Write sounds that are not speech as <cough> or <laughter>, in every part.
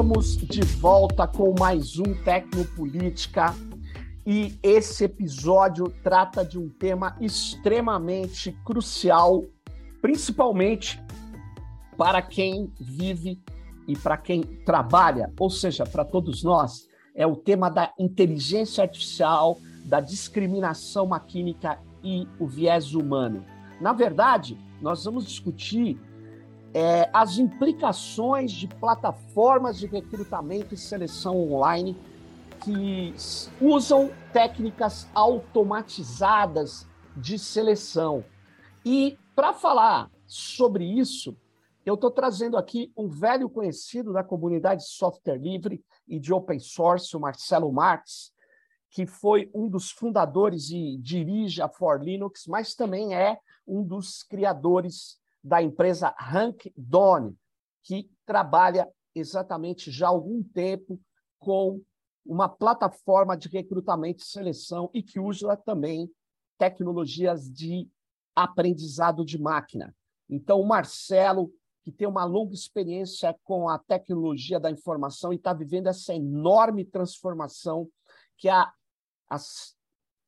Estamos de volta com mais um Tecnopolítica e esse episódio trata de um tema extremamente crucial, principalmente para quem vive e para quem trabalha, ou seja, para todos nós, é o tema da inteligência artificial, da discriminação maquínica e o viés humano. Na verdade, nós vamos discutir é, as implicações de plataformas de recrutamento e seleção online que usam técnicas automatizadas de seleção. E para falar sobre isso, eu estou trazendo aqui um velho conhecido da comunidade de software livre e de open source, o Marcelo Marques, que foi um dos fundadores e dirige a For Linux, mas também é um dos criadores da empresa Done, que trabalha exatamente já há algum tempo com uma plataforma de recrutamento e seleção e que usa também tecnologias de aprendizado de máquina. Então, o Marcelo, que tem uma longa experiência com a tecnologia da informação e está vivendo essa enorme transformação que a, as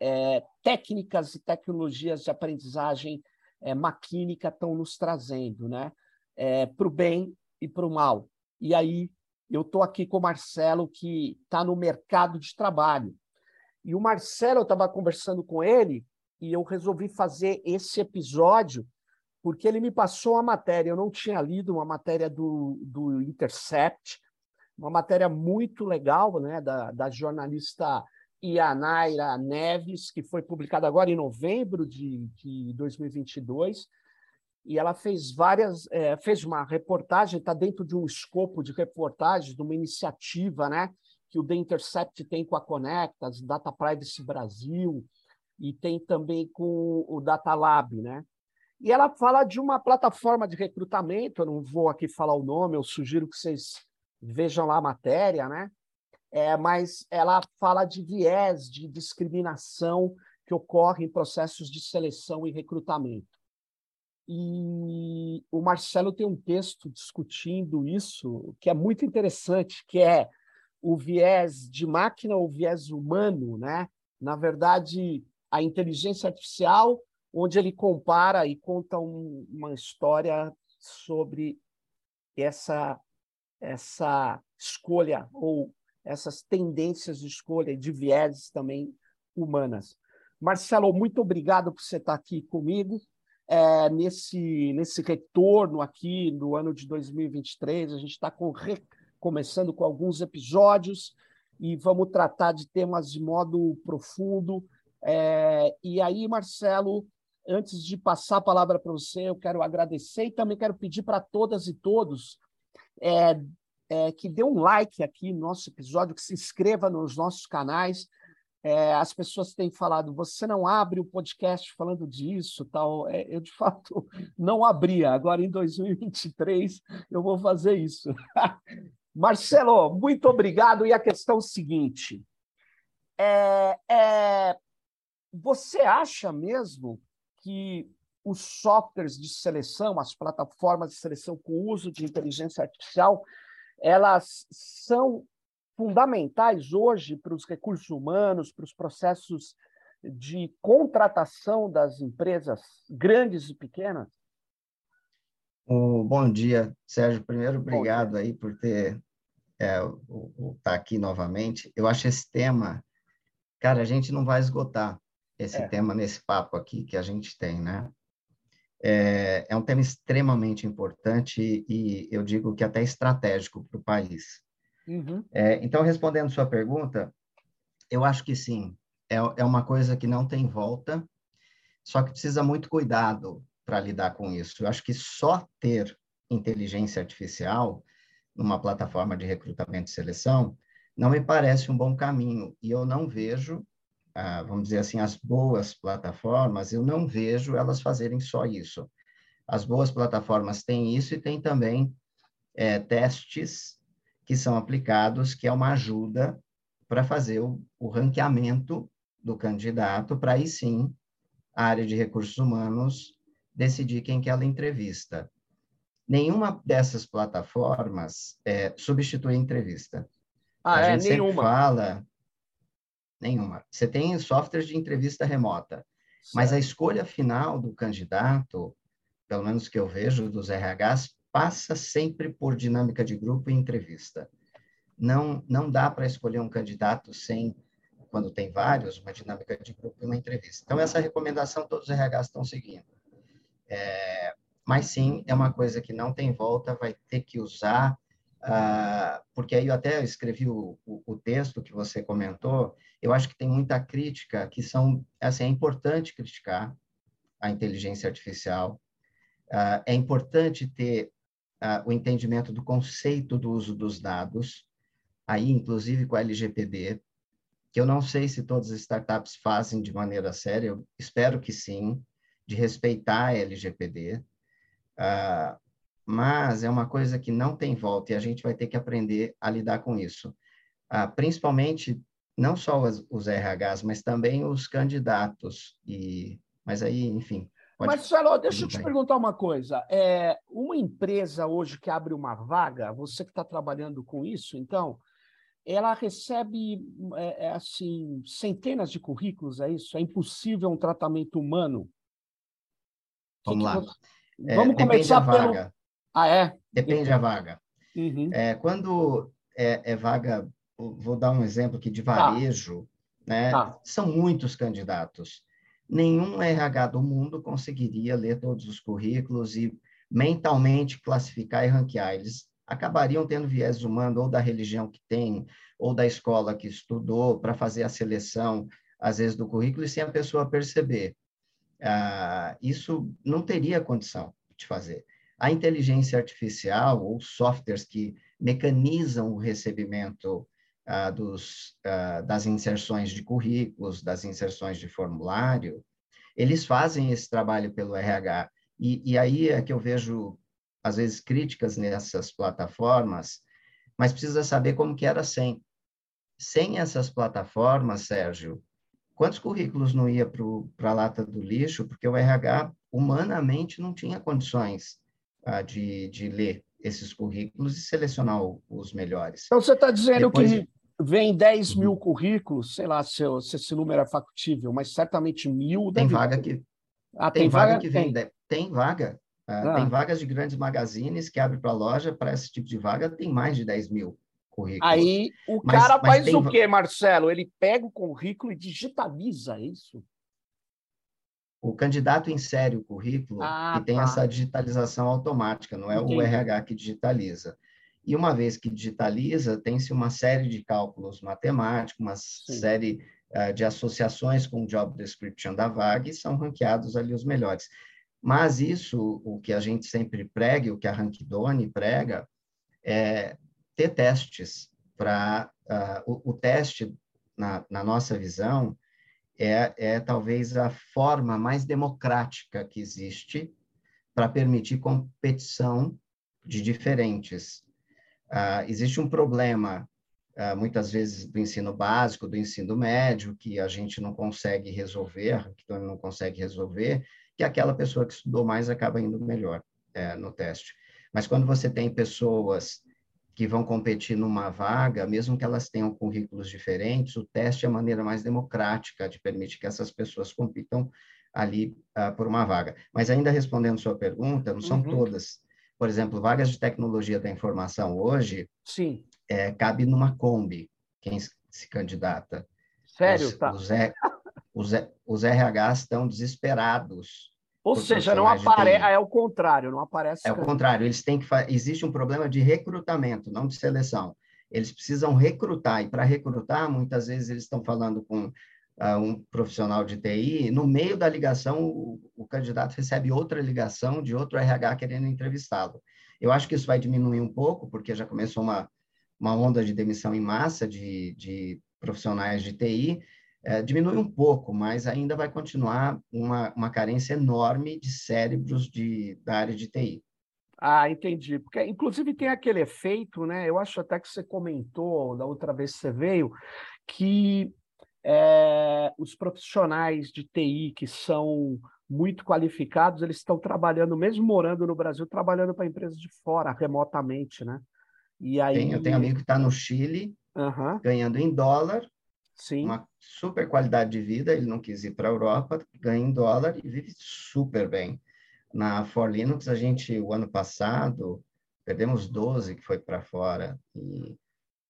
é, técnicas e tecnologias de aprendizagem é, maquínica estão nos trazendo, né? É, para o bem e para o mal. E aí eu estou aqui com o Marcelo, que está no mercado de trabalho. E o Marcelo, eu estava conversando com ele e eu resolvi fazer esse episódio porque ele me passou a matéria. Eu não tinha lido uma matéria do, do Intercept, uma matéria muito legal, né, da, da jornalista Ianaira Neves, que foi publicada agora em novembro de, de 2022 e ela fez várias, é, fez uma reportagem, está dentro de um escopo de reportagem, de uma iniciativa, né, que o The Intercept tem com a Conectas, Data Privacy Brasil, e tem também com o Data Lab, né? E ela fala de uma plataforma de recrutamento, eu não vou aqui falar o nome, eu sugiro que vocês vejam lá a matéria, né? É, mas ela fala de viés de discriminação que ocorre em processos de seleção e recrutamento. E o Marcelo tem um texto discutindo isso, que é muito interessante, que é o viés de máquina ou viés humano, né? Na verdade, a inteligência artificial, onde ele compara e conta um, uma história sobre essa essa escolha ou essas tendências de escolha de vieses também humanas. Marcelo, muito obrigado por você estar aqui comigo é, nesse, nesse retorno aqui no ano de 2023. A gente está com, começando com alguns episódios e vamos tratar de temas de modo profundo. É, e aí, Marcelo, antes de passar a palavra para você, eu quero agradecer e também quero pedir para todas e todos é, é, que dê um like aqui no nosso episódio, que se inscreva nos nossos canais é, as pessoas têm falado, você não abre o podcast falando disso, tal. É, eu, de fato, <laughs> não abria. Agora, em 2023, eu vou fazer isso. <laughs> Marcelo, muito obrigado. E a questão seguinte: é, é, você acha mesmo que os softwares de seleção, as plataformas de seleção com uso de inteligência artificial, elas são fundamentais hoje para os recursos humanos, para os processos de contratação das empresas grandes e pequenas? Bom dia, Sérgio. Primeiro, obrigado aí por ter é, estar tá aqui novamente. Eu acho esse tema, cara, a gente não vai esgotar esse é. tema nesse papo aqui que a gente tem, né? É, é um tema extremamente importante e eu digo que até estratégico para o país. Uhum. É, então, respondendo sua pergunta, eu acho que sim. É, é uma coisa que não tem volta, só que precisa muito cuidado para lidar com isso. Eu acho que só ter inteligência artificial numa plataforma de recrutamento e seleção não me parece um bom caminho. E eu não vejo, ah, vamos dizer assim, as boas plataformas, eu não vejo elas fazerem só isso. As boas plataformas têm isso e têm também é, testes que são aplicados, que é uma ajuda para fazer o, o ranqueamento do candidato, para aí sim a área de recursos humanos decidir quem que ela entrevista. nenhuma dessas plataformas é, substitui a entrevista. Ah, a é? gente Nenhuma. sempre fala nenhuma. Você tem softwares de entrevista remota, mas a escolha final do candidato, pelo menos que eu vejo dos RHs, passa sempre por dinâmica de grupo e entrevista. Não não dá para escolher um candidato sem quando tem vários, uma dinâmica de grupo e uma entrevista. Então, essa recomendação todos os RHs estão seguindo. É, mas sim, é uma coisa que não tem volta, vai ter que usar, uh, porque aí eu até escrevi o, o, o, texto que você comentou, eu acho que tem muita crítica, que são, assim, é importante criticar a inteligência artificial, uh, é importante ter uh, o entendimento do conceito do uso dos dados, aí, inclusive com a LGPD, que eu não sei se todas as startups fazem de maneira séria, eu espero que sim, de respeitar a LGPD, uh, ah, mas é uma coisa que não tem volta e a gente vai ter que aprender a lidar com isso. Uh, principalmente, não só os, os, RHs, mas também os candidatos. E, mas aí, enfim. Marcelo, deixa eu te perguntar uma coisa. É, uma empresa hoje que abre uma vaga, você que está trabalhando com isso, então, ela recebe é, é, assim centenas de currículos, é isso? É impossível um tratamento humano? Vamos lá. Você... É, Vamos começar da pelo... vaga. Ah, é? Depende da vaga. Uhum. É, quando é, é, vaga, vou dar um exemplo aqui de tá. varejo, né? Tá. São muitos candidatos. Nenhum RH do mundo conseguiria ler todos os currículos e mentalmente classificar e ranquear. Eles acabariam tendo viés humano ou da religião que tem, ou da escola que estudou, para fazer a seleção, às vezes, do currículo, e sem a pessoa perceber. Ah, isso não teria condição de fazer. A inteligência artificial, ou softwares que mecanizam o recebimento ah, dos, ah, das inserções de currículos, das inserções de formulário, eles fazem esse trabalho pelo RH. E, e aí é que eu vejo às vezes críticas nessas plataformas, mas precisa saber como que era sem. Sem essas plataformas, Sérgio, quantos currículos não ia para a lata do lixo, porque o RH humanamente não tinha condições ah, de, de ler esses currículos e selecionar os melhores. Então, você está dizendo Depois que vem 10 uhum. mil currículos, sei lá se, se, esse número é factível, mas certamente mil... Tem vaga que... Ah, tem, tem vaga, vaga que vem... Tem. tem vaga ah. Tem vagas de grandes magazines que abrem para loja, para esse tipo de vaga tem mais de 10 mil currículos. Aí o mas, cara mas faz tem... o quê, Marcelo? Ele pega o currículo e digitaliza isso? O candidato insere o currículo ah, e tem tá. essa digitalização automática, não é Entendi. o RH que digitaliza. E uma vez que digitaliza, tem-se uma série de cálculos matemáticos, uma Sim. série uh, de associações com o job description da vaga e são ranqueados ali os melhores. Mas isso, o que a gente sempre prega, o que a Rankdone prega, é ter testes para uh, ah, o, o, teste na, na, nossa visão é, é talvez a forma mais democrática que existe para permitir competição de diferentes. Uh, existe um problema uh, muitas vezes do ensino básico, do ensino médio, que a gente não consegue resolver, Rankdone não consegue resolver, que aquela pessoa que estudou mais acaba indo melhor é, no teste. Mas quando você tem pessoas que vão competir numa vaga, mesmo que elas tenham currículos diferentes, o teste é a maneira mais democrática de permitir que essas pessoas compitam ali uh, por uma vaga. Mas ainda respondendo sua pergunta, não são uhum. todas. Por exemplo, vagas de tecnologia da informação hoje, Sim. É, cabe numa Kombi quem se candidata. Sério? Os, tá. os, os, os RHs estão desesperados ou seja, não aparece, é o contrário, não aparece. É o contrário, eles têm que existe um problema de recrutamento, não de seleção. Eles precisam recrutar e para recrutar, muitas vezes eles estão falando com uh, um profissional de TI, no meio da ligação o, o, candidato recebe outra ligação de outro RH querendo entrevistá-lo. Eu acho que isso vai diminuir um pouco, porque já começou uma, uma onda de demissão em massa de, de profissionais de TI, é, diminui um pouco, mas ainda vai continuar uma, uma carência enorme de cérebros de, da área de TI. Ah, entendi. Porque, inclusive, tem aquele efeito, né? Eu acho até que você comentou da outra vez que você veio, que é, os profissionais de TI que são muito qualificados, eles estão trabalhando, mesmo morando no Brasil, trabalhando para empresas de fora, remotamente, né? E aí... Tem, eu tenho amigo que está no Chile, uhum. ganhando em dólar, Sim. uma super qualidade de vida, ele não quis ir para a Europa, ganha em dólar e vive super bem. Na For Linux, a gente, o ano passado, perdemos 12 que foi para fora, e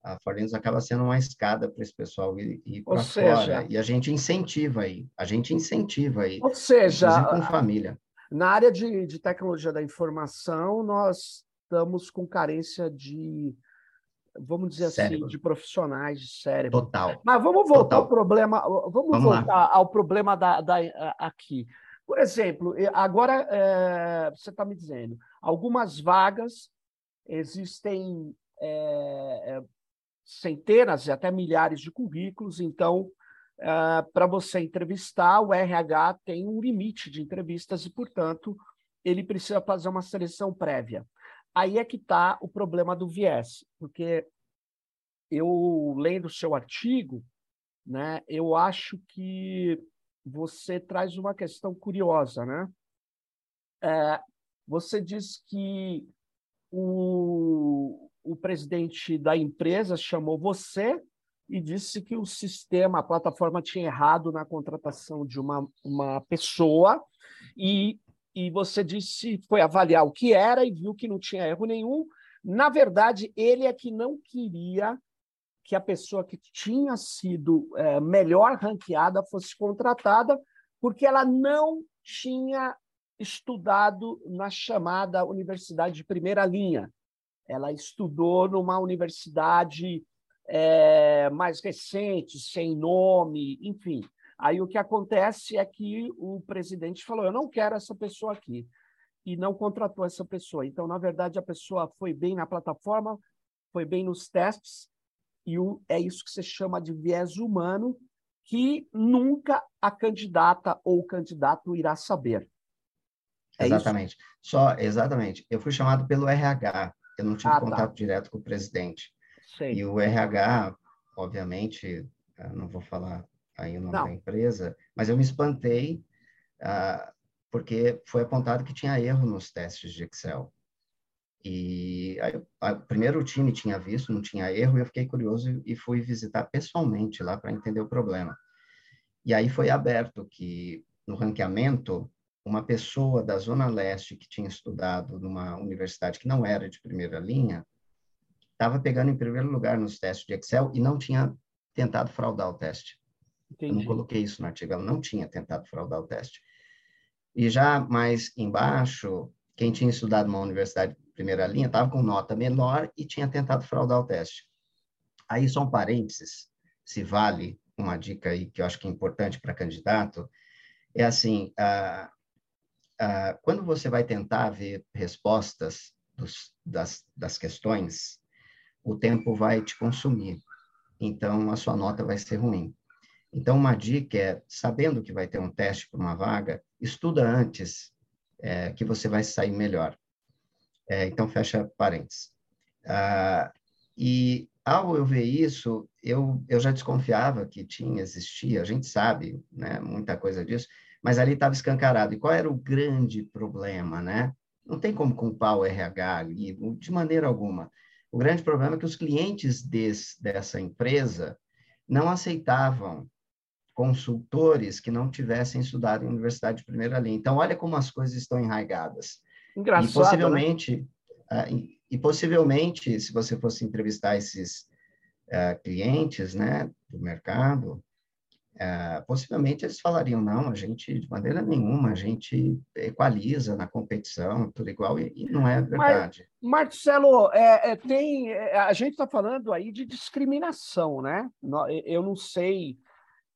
a Forlinux acaba sendo uma escada para esse pessoal ir, ir para fora. E a gente incentiva aí, a gente incentiva aí. Ou seja, com família. Na área de, de tecnologia da informação, nós estamos com carência de, vamos dizer assim, cérebro. assim, de profissionais de cérebro. Total. Mas vamos voltar Total. ao problema, vamos, vamos voltar lá. ao problema da, da, aqui. Por exemplo, agora é, você está me dizendo, algumas vagas existem é, centenas e até milhares de currículos, então, uh, para você entrevistar, o RH tem um limite de entrevistas e, portanto, ele precisa fazer uma seleção prévia. Aí é que está o problema do viés, porque eu, lendo o seu artigo, né, eu acho que você traz uma questão curiosa, né? É, você diz que o, o presidente da empresa chamou você e disse que o sistema, a plataforma tinha errado na contratação de uma, uma pessoa e, e você disse, foi avaliar o que era e viu que não tinha erro nenhum. Na verdade, ele é que não queria que a pessoa que tinha sido é, melhor ranqueada fosse contratada, porque ela não tinha estudado na chamada universidade de primeira linha. Ela estudou numa universidade é, mais recente, sem nome, enfim. Aí o que acontece é que o presidente falou: eu não quero essa pessoa aqui, e não contratou essa pessoa. Então, na verdade, a pessoa foi bem na plataforma, foi bem nos testes, e o, é isso que se chama de viés humano, que nunca a candidata ou o candidato irá saber. É exatamente. Isso? Só, exatamente. Eu fui chamado pelo RH. Eu não tive ah, tá. contato tá. direto com o presidente. Sei. E o RH, obviamente, não vou falar aí o nome não. da empresa, mas eu me espantei uh, porque foi apontado que tinha erro nos testes de Excel. E aí, a, primeiro o time tinha visto, não tinha erro, e eu fiquei curioso e fui visitar pessoalmente lá para entender o problema. E aí foi aberto que no ranqueamento uma pessoa da Zona Leste que tinha estudado numa universidade que não era de primeira linha, estava pegando em primeiro lugar nos testes de Excel e não tinha tentado fraudar o teste. Entendi. Eu não coloquei isso no artigo, ela não tinha tentado fraudar o teste. E já mais embaixo, quem tinha estudado numa universidade de primeira linha estava com nota menor e tinha tentado fraudar o teste. Aí, só um parênteses, se vale uma dica aí que eu acho que é importante para candidato, é assim, ah, quando você vai tentar ver respostas dos, das, das questões, o tempo vai te consumir. Então, a sua nota vai ser ruim. Então, uma dica é, sabendo que vai ter um teste para uma vaga, estuda antes, é, que você vai sair melhor. É, então, fecha parênteses. Ah, e, ao eu ver isso, eu, eu já desconfiava que tinha, existia, a gente sabe né, muita coisa disso, mas ali estava escancarado. E qual era o grande problema, né? Não tem como culpar o RH ali, de maneira alguma. O grande problema é que os clientes desse, dessa empresa não aceitavam consultores que não tivessem estudado em universidade de primeira linha. Então, olha como as coisas estão enraigadas. Engraçado, e possivelmente, né? uh, e, e, possivelmente, se você fosse entrevistar esses uh, clientes, né, do mercado, é, possivelmente eles falariam, não, a gente, de maneira nenhuma, a gente equaliza na competição, tudo igual, e, e não é verdade. Mas, Marcelo, é, é, tem, é, a gente está falando aí de discriminação, né? Eu não sei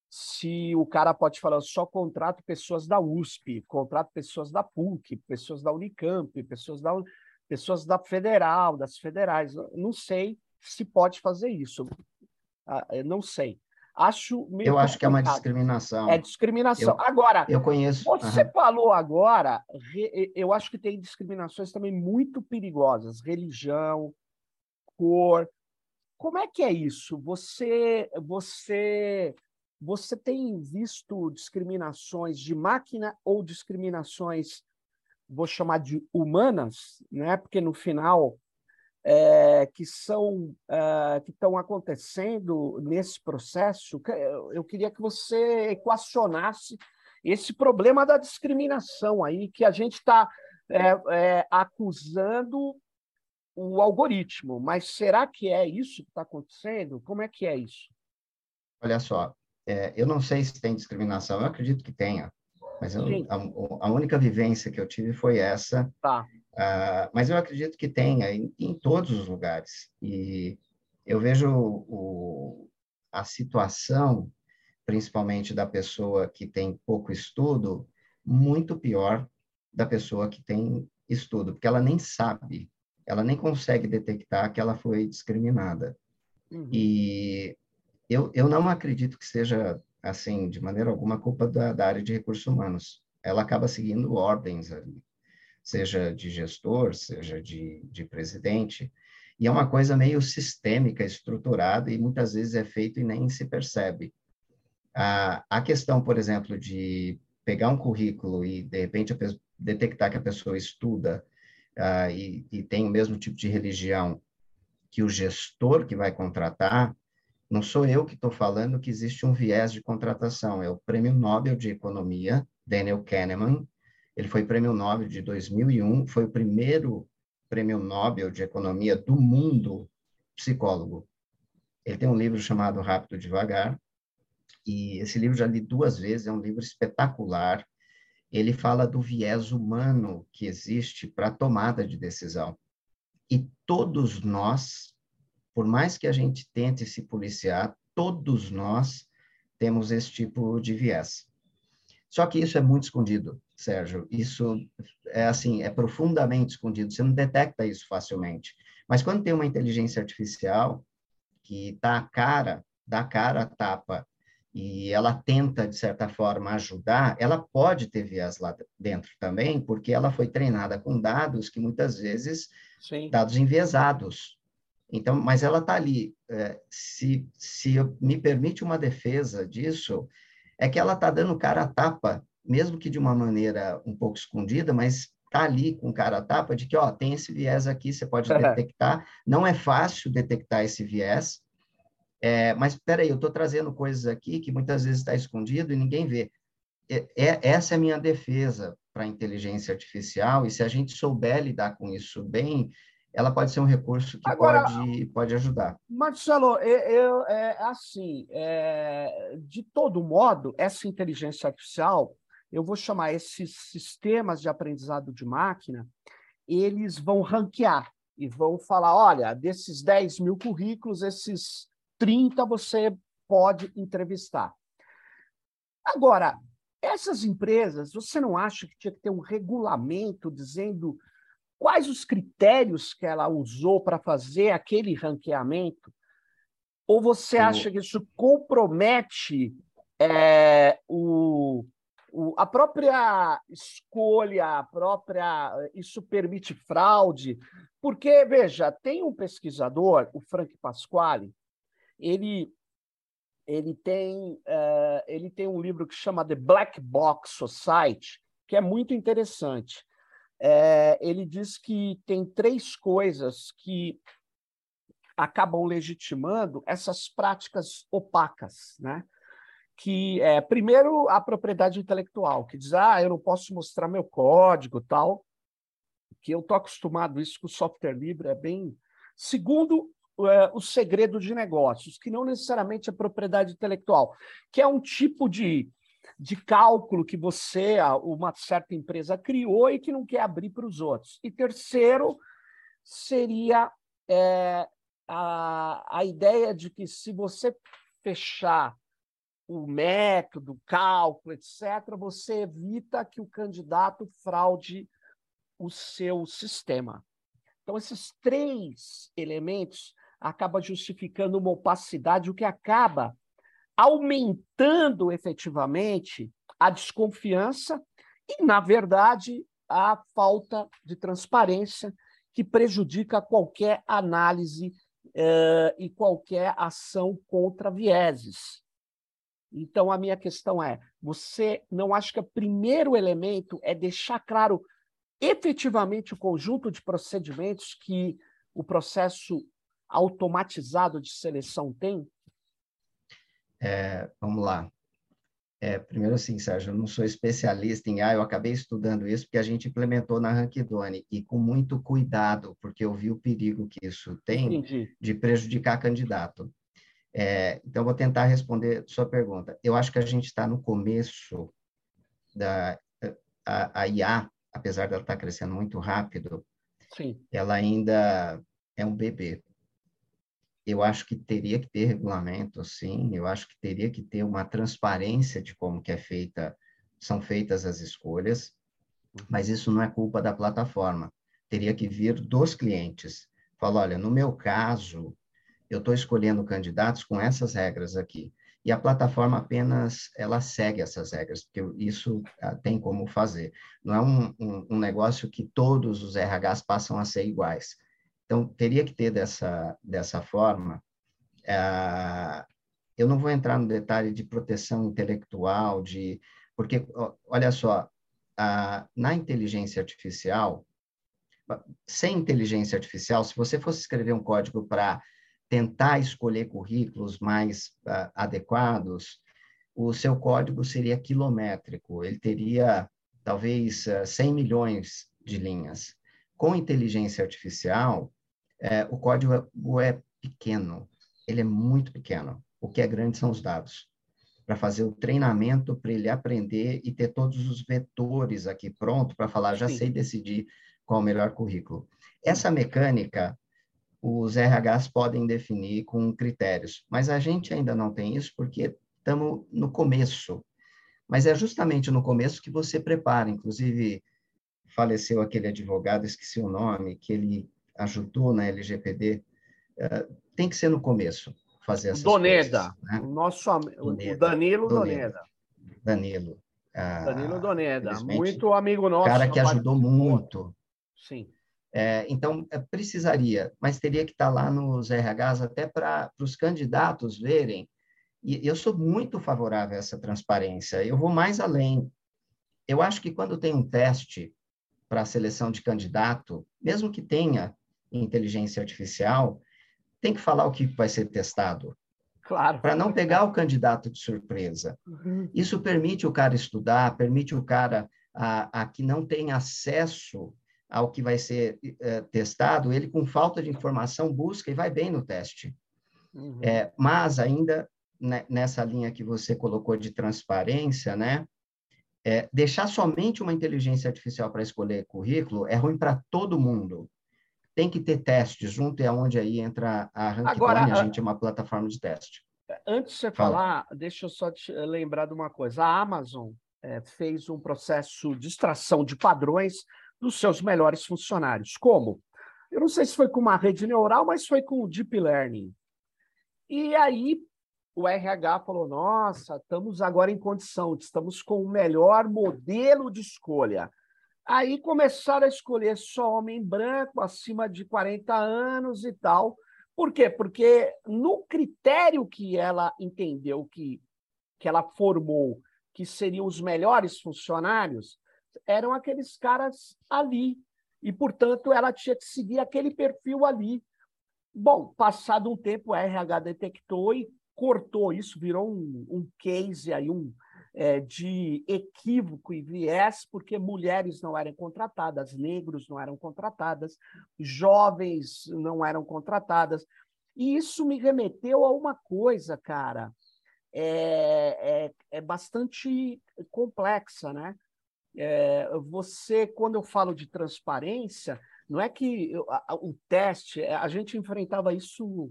se o cara pode falar, só contrato pessoas da USP, contrato pessoas da PUC, pessoas da Unicamp, pessoas da, pessoas da Federal, das federais. Não sei se pode fazer isso. Ah, não sei. Acho Eu acho que é uma discriminação. É discriminação. Eu, agora, eu conheço. Você uhum. falou agora, eu acho que tem discriminações também muito perigosas, religião, cor. Como é que é isso? Você, você você tem visto discriminações de máquina ou discriminações, vou chamar de humanas, né? porque no final é, que são é, que estão acontecendo nesse processo, eu queria que você equacionasse esse problema da discriminação aí que a gente está é, acusando o algoritmo, mas será que é isso que está acontecendo? Como é que é isso? Olha só, é, eu não sei se tem discriminação, eu acredito que tenha, mas eu, a, a, única vivência que eu tive foi essa. Tá. Uh, mas eu acredito que tenha em, em, todos os lugares. E eu vejo o, a situação, principalmente da pessoa que tem pouco estudo, muito pior da pessoa que tem estudo, porque ela nem sabe, ela nem consegue detectar que ela foi discriminada. Uhum. E eu, eu não acredito que seja, assim, de maneira alguma, culpa da, da área de recursos humanos. Ela acaba seguindo ordens ali seja de gestor, seja de, de presidente, e é uma coisa meio sistêmica, estruturada, e muitas vezes é feito e nem se percebe. A, a questão, por exemplo, de pegar um currículo e, de repente, detectar que a pessoa estuda uh, e, e tem o mesmo tipo de religião que o gestor que vai contratar, não sou eu que estou falando que existe um viés de contratação, é o Prêmio Nobel de Economia, Daniel Kahneman, ele foi prêmio Nobel de 2001, foi o primeiro prêmio Nobel de Economia do mundo psicólogo. Ele tem um livro chamado Rápido Devagar, e esse livro já li duas vezes, é um livro espetacular. Ele fala do viés humano que existe para a tomada de decisão. E todos nós, por mais que a gente tente se policiar, todos nós temos esse tipo de viés. Só que isso é muito escondido. Sérgio. Isso é assim, é profundamente escondido. Você não detecta isso facilmente. Mas quando tem uma inteligência artificial que está a cara, dá cara a tapa e ela tenta de certa forma ajudar, ela pode ter viés lá dentro também, porque ela foi treinada com dados que muitas vezes Sim. dados enviesados. Então, mas ela está ali. É, se se me permite uma defesa disso, é que ela está dando cara a tapa mesmo que de uma maneira um pouco escondida, mas tá ali com cara a tapa de que, ó, tem esse viés aqui, você pode detectar. Não é fácil detectar esse viés, é, mas espera aí, eu estou trazendo coisas aqui que muitas vezes está escondido e ninguém vê. É, é, essa é a minha defesa para a inteligência artificial, e se a gente souber lidar com isso bem, ela pode ser um recurso que Agora, pode, pode ajudar. Marcelo, eu, eu é, assim, é, de todo modo, essa inteligência artificial, eu vou chamar esses sistemas de aprendizado de máquina, eles vão ranquear e vão falar: olha, desses 10 mil currículos, esses 30 você pode entrevistar. Agora, essas empresas, você não acha que tinha que ter um regulamento dizendo quais os critérios que ela usou para fazer aquele ranqueamento? Ou você acha que isso compromete é, o, o, a própria escolha, a própria. Isso permite fraude, porque, veja, tem um pesquisador, o Frank Pasquale, ele, ele, tem, uh, ele tem um livro que chama The Black Box Society, que é muito interessante. É, ele diz que tem três coisas que acabam legitimando essas práticas opacas, né? que é, primeiro, a propriedade intelectual, que diz, ah, eu não posso mostrar meu código tal, que eu estou acostumado isso com o software livre, é bem... Segundo, é, o segredo de negócios, que não necessariamente é propriedade intelectual, que é um tipo de, de cálculo que você, uma certa empresa, criou e que não quer abrir para os outros. E terceiro, seria é, a, a ideia de que se você fechar o método, o cálculo, etc., você evita que o candidato fraude o seu sistema. Então, esses três elementos acabam justificando uma opacidade, o que acaba aumentando efetivamente a desconfiança e, na verdade, a falta de transparência que prejudica qualquer análise uh, e qualquer ação contra vieses. Então, a minha questão é: você não acha que o primeiro elemento é deixar claro efetivamente o conjunto de procedimentos que o processo automatizado de seleção tem? É, vamos lá. É, primeiro assim, Sérgio, eu não sou especialista em A, eu acabei estudando isso porque a gente implementou na Rankidone e com muito cuidado, porque eu vi o perigo que isso tem Entendi. de prejudicar candidato. É, então, vou tentar responder sua pergunta. Eu acho que a gente está no começo da a, a IA, apesar dela estar tá crescendo muito rápido, Sim. ela ainda é um bebê. Eu acho que teria que ter regulamento, sim. Eu acho que teria que ter uma transparência de como que é feita, são feitas as escolhas. Mas isso não é culpa da plataforma. Teria que vir dos clientes. Fala, olha, no meu caso, eu estou escolhendo candidatos com essas regras aqui. E a plataforma apenas ela segue essas regras, porque isso ah, tem como fazer. Não é um, um, um, negócio que todos os RHs passam a ser iguais. Então, teria que ter dessa, dessa forma. Ah, eu não vou entrar no detalhe de proteção intelectual, de porque, olha só, ah, na inteligência artificial, sem inteligência artificial, se você fosse escrever um código para tentar escolher currículos mais uh, adequados, o seu código seria quilométrico, ele teria talvez uh, ah, 100 milhões de linhas. Com inteligência artificial, uh, o código é, é pequeno, ele é muito pequeno. O que é grande são os dados. Para fazer o treinamento, para ele aprender e ter todos os vetores aqui pronto para falar, já Sim. sei decidir qual o melhor currículo. Essa mecânica os RHs podem definir com critérios, mas a gente ainda não tem isso porque estamos no começo. Mas é justamente no começo que você prepara. Inclusive, faleceu aquele advogado, esqueci o nome, que ele ajudou na LGPD. Eh, tem que ser no começo fazer essas Doneda, coisas. Né? O nosso Doneda, o Danilo Doneda. Danilo. Ah, Danilo Doneda, muito amigo nosso. Cara que ajudou muito. Sim. É, então, é, precisaria, mas teria que estar lá nos RHs até para os candidatos verem. E eu sou muito favorável a essa transparência. Eu vou mais além. Eu acho que quando tem um teste para a seleção de candidato, mesmo que tenha inteligência artificial, tem que falar o que vai ser testado. Claro. Para não pegar o candidato de surpresa. Uhum. Isso permite o cara estudar, permite o cara a, a que não tem acesso ao que vai ser é, testado, ele com falta de informação busca e vai bem no teste. Uhum. É, mas ainda né, nessa linha que você colocou de transparência, né? É, deixar somente uma inteligência artificial para escolher currículo é ruim para todo mundo. Tem que ter testes junto, é onde aí entra a Rankbone, a gente é uma plataforma de teste. Antes de você Fala. falar, deixa eu só te lembrar de uma coisa. A Amazon é, fez um processo de extração de padrões dos seus melhores funcionários. Como? Eu não sei se foi com uma rede neural, mas foi com o Deep Learning. E aí o RH falou: nossa, estamos agora em condição, estamos com o melhor modelo de escolha. Aí começaram a escolher só homem branco, acima de 40 anos e tal. Por quê? Porque no critério que ela entendeu que, que ela formou que seriam os melhores funcionários, eram aqueles caras ali. E, portanto, ela tinha que seguir aquele perfil ali. Bom, passado um tempo, a RH detectou e cortou isso, virou um, um case aí, um, de equívoco e viés, porque mulheres não eram contratadas, negros não eram contratadas, jovens não eram contratadas. E isso me remeteu a uma coisa, cara, é, é, é bastante complexa, né? É, você, quando eu falo de transparência, não é que o teste, é, a gente enfrentava isso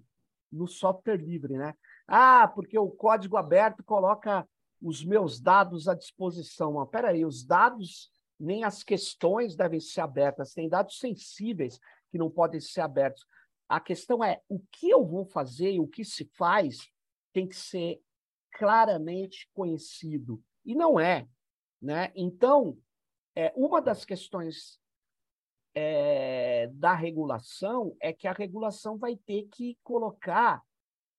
no software livre, né? Ah, porque o código aberto coloca os meus dados à disposição. Mas peraí, os dados, nem as questões devem ser abertas, tem dados sensíveis que não podem ser abertos. A questão é o que eu vou fazer e o que se faz tem que ser claramente conhecido. E não é. Né? Então, é, uma das questões é, da regulação é que a regulação vai ter que colocar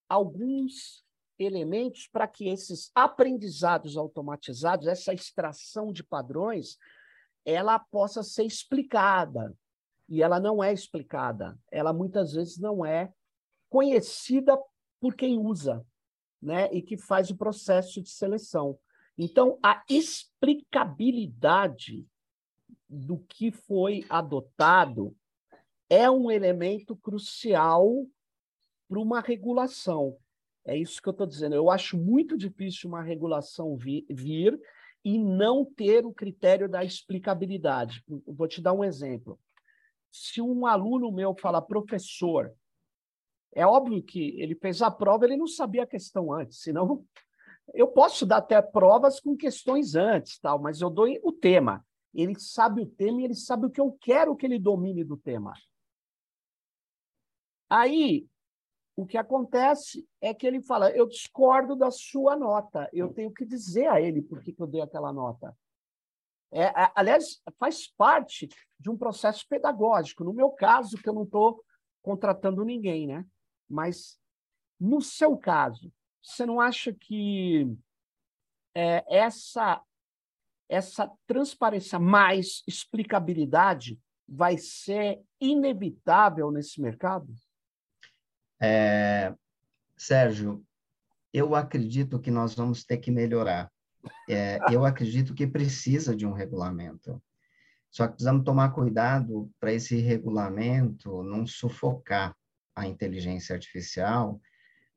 alguns elementos para que esses aprendizados automatizados, essa extração de padrões, ela possa ser explicada. E ela não é explicada. Ela muitas vezes não é conhecida por quem usa, né? E que faz o processo de seleção. Então, a explicabilidade do que foi adotado é um elemento crucial para uma regulação. É isso que eu estou dizendo. Eu acho muito difícil uma regulação vir, e não ter o critério da explicabilidade. Vou te dar um exemplo. Se um aluno meu fala, professor, é óbvio que ele fez a prova, ele não sabia a questão antes, senão <laughs> eu posso dar até provas com questões antes, tal, mas eu dou o tema. Ele sabe o tema e ele sabe o que eu quero que ele domine do tema. Aí, o que acontece é que ele fala: eu discordo da sua nota, eu tenho que dizer a ele por que, que eu dei aquela nota. É, aliás, faz parte de um processo pedagógico. No meu caso, que eu não estou contratando ninguém, né? Mas no seu caso, você não acha que é, essa essa transparência mais explicabilidade vai ser inevitável nesse mercado? É, Sérgio, eu acredito que nós vamos ter que melhorar. É, eu acredito que precisa de um regulamento. Só que precisamos tomar cuidado para esse regulamento não sufocar a inteligência artificial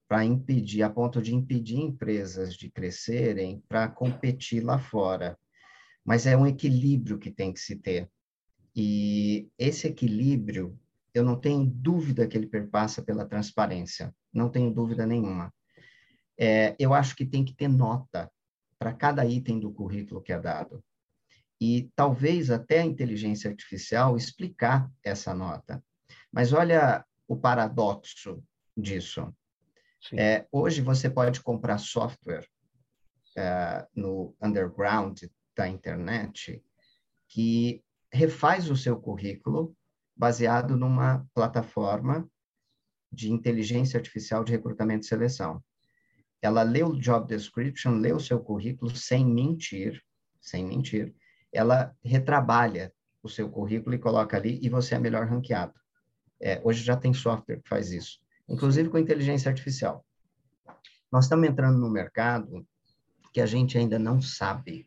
para impedir, a ponto de impedir empresas de crescerem para competir lá fora. Mas é um equilíbrio que tem que se ter. E esse equilíbrio eu não tenho dúvida que ele perpassa pela transparência, não tenho dúvida nenhuma. É, eu acho que tem que ter nota para cada item do currículo que é dado. E talvez até a inteligência artificial explicar essa nota. Mas olha o paradoxo disso. É, hoje você pode comprar software é, no underground da internet que refaz o seu currículo baseado numa plataforma de inteligência artificial de recrutamento e seleção. Ela lê o job description, lê o seu currículo sem mentir, sem mentir. Ela retrabalha o seu currículo e coloca ali e você é melhor ranqueado. É, hoje já tem software que faz isso, inclusive com inteligência artificial. Nós estamos entrando no mercado que a gente ainda não sabe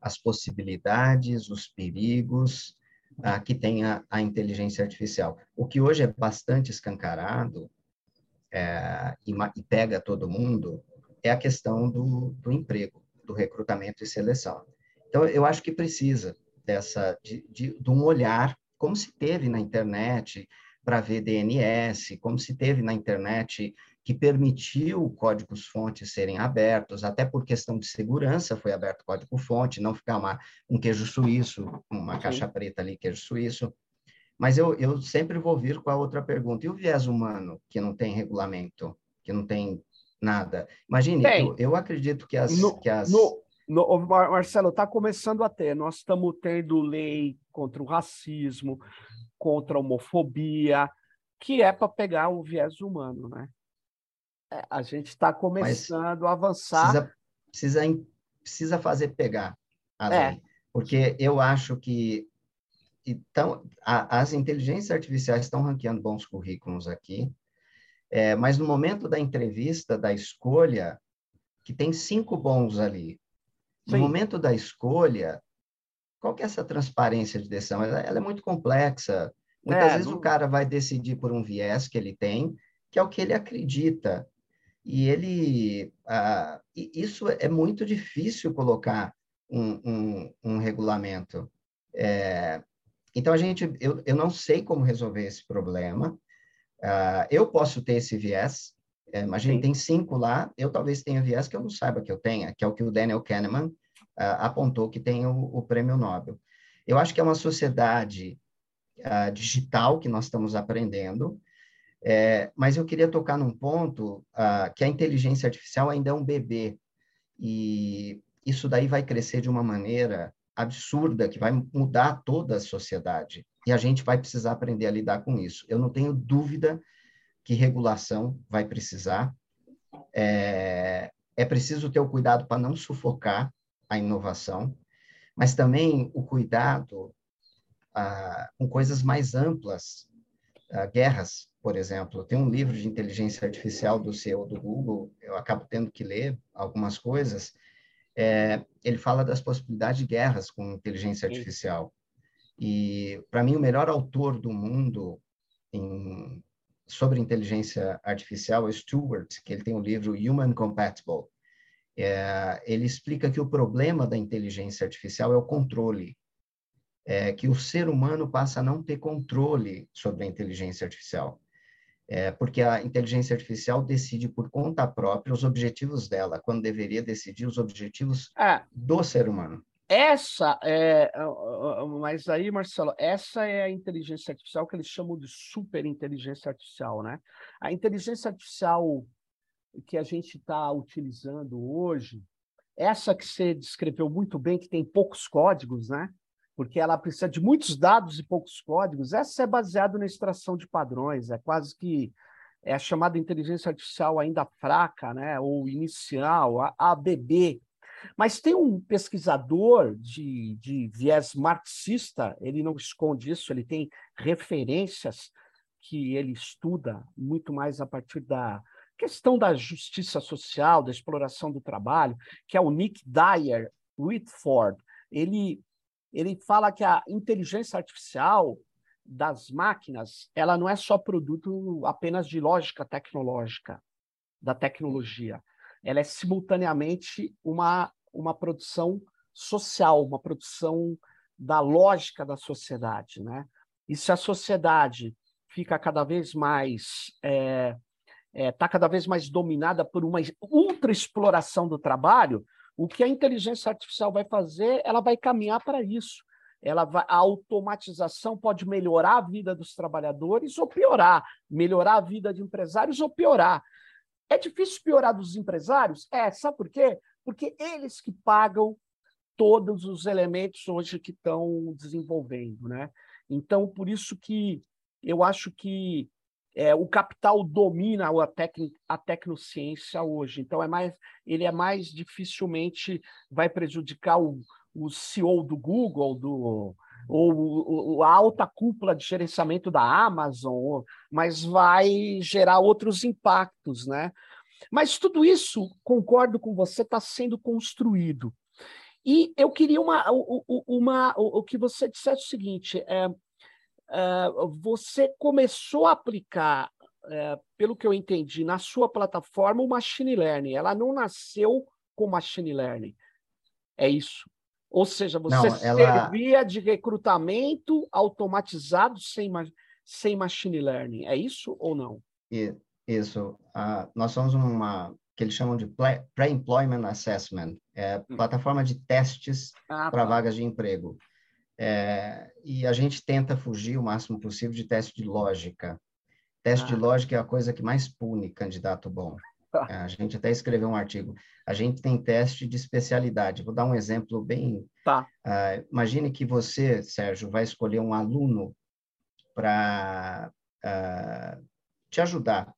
as possibilidades, os perigos, ah, que tem a, a, inteligência artificial. O que hoje é bastante escancarado é, e, e, pega todo mundo é a questão do, do, emprego, do recrutamento e seleção. Então, eu acho que precisa dessa de, de, de um olhar, como se teve na internet para ver DNS, como se teve na internet que permitiu códigos-fontes serem abertos, até por questão de segurança foi aberto código-fonte, não ficar uma, um queijo suíço, uma Sim. caixa preta ali, queijo suíço. Mas eu, eu sempre vou vir com a outra pergunta. E o viés humano, que não tem regulamento, que não tem nada? Imagine, eu, eu, acredito que as... No, que as... No, no, Marcelo, está começando a ter. Nós estamos tendo lei contra o racismo, contra a homofobia, que é para pegar o viés humano, né? É, a gente está começando a avançar. Precisa, precisa, precisa fazer pegar a é. lei. Porque eu acho que então, a, as inteligências artificiais estão ranqueando bons currículos aqui, é, mas no momento da entrevista, da escolha, que tem cinco bons ali, no Sim. momento da escolha, qual que é essa transparência de decisão? Ela, ela é muito complexa. Muitas é, vezes não... o cara vai decidir por um viés que ele tem, que é o que ele acredita. E ele, ah, isso é muito difícil colocar um, um, um regulamento. É, então a gente, eu, eu não sei como resolver esse problema. Ah, eu posso ter esse viés. É, imagina, tem cinco lá. Eu talvez tenha viés que eu não saiba que eu tenha, que é o que o Daniel Kahneman ah, apontou que tem o, o, prêmio Nobel. Eu acho que é uma sociedade ah, digital que nós estamos aprendendo é, mas eu queria tocar num ponto uh, que a inteligência artificial ainda é um bebê. E isso daí vai crescer de uma maneira absurda que vai mudar toda a sociedade. E a gente vai precisar aprender a lidar com isso. Eu não tenho dúvida que regulação vai precisar. É, é preciso ter o cuidado para não sufocar a inovação, mas também o cuidado ah, com coisas mais amplas, ah, guerras, por exemplo. Tem um livro de inteligência artificial do CEO do Google, eu acabo tendo que ler algumas coisas. É, ele fala das possibilidades de guerras com inteligência artificial. E, para mim, o melhor autor do mundo em, sobre inteligência artificial é Stewart, que ele tem o um livro Human Compatible. É, ele explica que o problema da inteligência artificial é o controle, é, que o ser humano passa a não ter controle sobre a inteligência artificial. É, porque a inteligência artificial decide por conta própria os objetivos dela, quando deveria decidir os objetivos é. do ser humano. Essa é, mas aí, Marcelo, essa é a inteligência artificial que eles chamam de super inteligência artificial, né? A inteligência artificial que a gente está utilizando hoje, essa que você descreveu muito bem, que tem poucos códigos, né? Porque ela precisa de muitos dados e poucos códigos. Essa é baseada na extração de padrões, é quase que é a chamada inteligência artificial ainda fraca, né? Ou inicial, a ABB, mas tem um pesquisador de, de viés marxista, ele não esconde isso, ele tem referências que ele estuda muito mais a partir da questão da justiça social, da exploração do trabalho, que é o Nick Dyer Whitford. Ele, ele fala que a inteligência artificial das máquinas, ela não é só produto apenas de lógica tecnológica, da tecnologia ela é simultaneamente uma, uma produção social, uma produção da lógica da sociedade. Né? E se a sociedade fica cada vez mais. Está é, é, tá cada vez mais dominada por uma ultra exploração do trabalho, o que a inteligência artificial vai fazer, ela vai caminhar para isso. Ela vai, a automatização pode melhorar a vida dos trabalhadores ou piorar, melhorar a vida de empresários ou piorar. É difícil piorar dos empresários? É, sabe por quê? Porque eles que pagam todos os elementos hoje que estão desenvolvendo, né? Então, por isso que eu acho que é, o capital domina a, tec, a tecnociência hoje. Então, é mais, ele é mais dificilmente vai prejudicar o, o CEO do Google, do, ou, a alta cúpula de gerenciamento da Amazon, mas vai gerar outros impactos, né? Mas tudo isso, concordo com você, está sendo construído. E eu queria uma, uma, o que você dissesse o seguinte: é, é, você começou a aplicar, é, pelo que eu entendi, na sua plataforma o machine learning. Ela não nasceu com machine learning. É isso. Ou seja, você Não, ela... servia de recrutamento automatizado sem, sem machine learning. É isso ou não? Isso. Uh, nós somos uma que eles chamam de Pre-Employment Assessment, é hum. plataforma de testes ah, para tá. vagas de emprego. É, e a gente tenta fugir o máximo possível de teste de lógica. Teste ah. de lógica é a coisa que mais pune candidato bom. <laughs> É, a gente até escreveu um artigo. A gente tem teste de especialidade. Vou dar um exemplo bem. Tá. Uh, imagine que você, Sérgio, vai escolher um aluno para uh, ah, te ajudar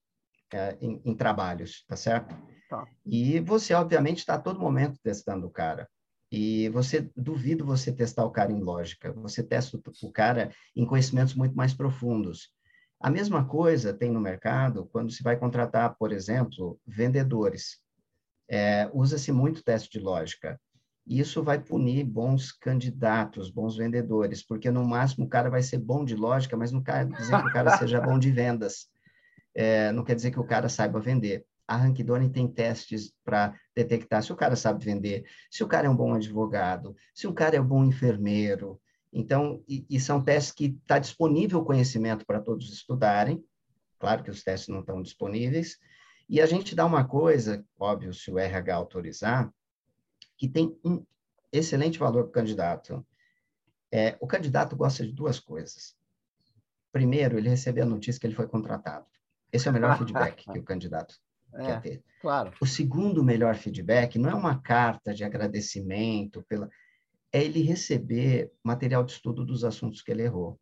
uh, em, em, trabalhos, tá certo? Tá. E você, obviamente, está a todo momento testando o cara. E você duvido você testar o cara em lógica. Você testa o cara em conhecimentos muito mais profundos. A mesma coisa tem no mercado quando se vai contratar, por exemplo, vendedores. É, Usa-se muito teste de lógica. Isso vai punir bons candidatos, bons vendedores, porque no máximo o cara vai ser bom de lógica, mas não quer dizer que o cara seja bom de vendas. É, não quer dizer que o cara saiba vender. A Rankidone tem testes para detectar se o cara sabe vender, se o cara é um bom advogado, se o cara é um bom enfermeiro, então, e, e são testes que está disponível o conhecimento para todos estudarem, claro que os testes não estão disponíveis, e a gente dá uma coisa, óbvio, se o RH autorizar, que tem um excelente valor para o candidato. É, o candidato gosta de duas coisas. Primeiro, ele receber a notícia que ele foi contratado. Esse é o melhor feedback que o candidato quer ter. Claro. O segundo melhor feedback não é uma carta de agradecimento pela é ele receber material de estudo dos assuntos que ele errou.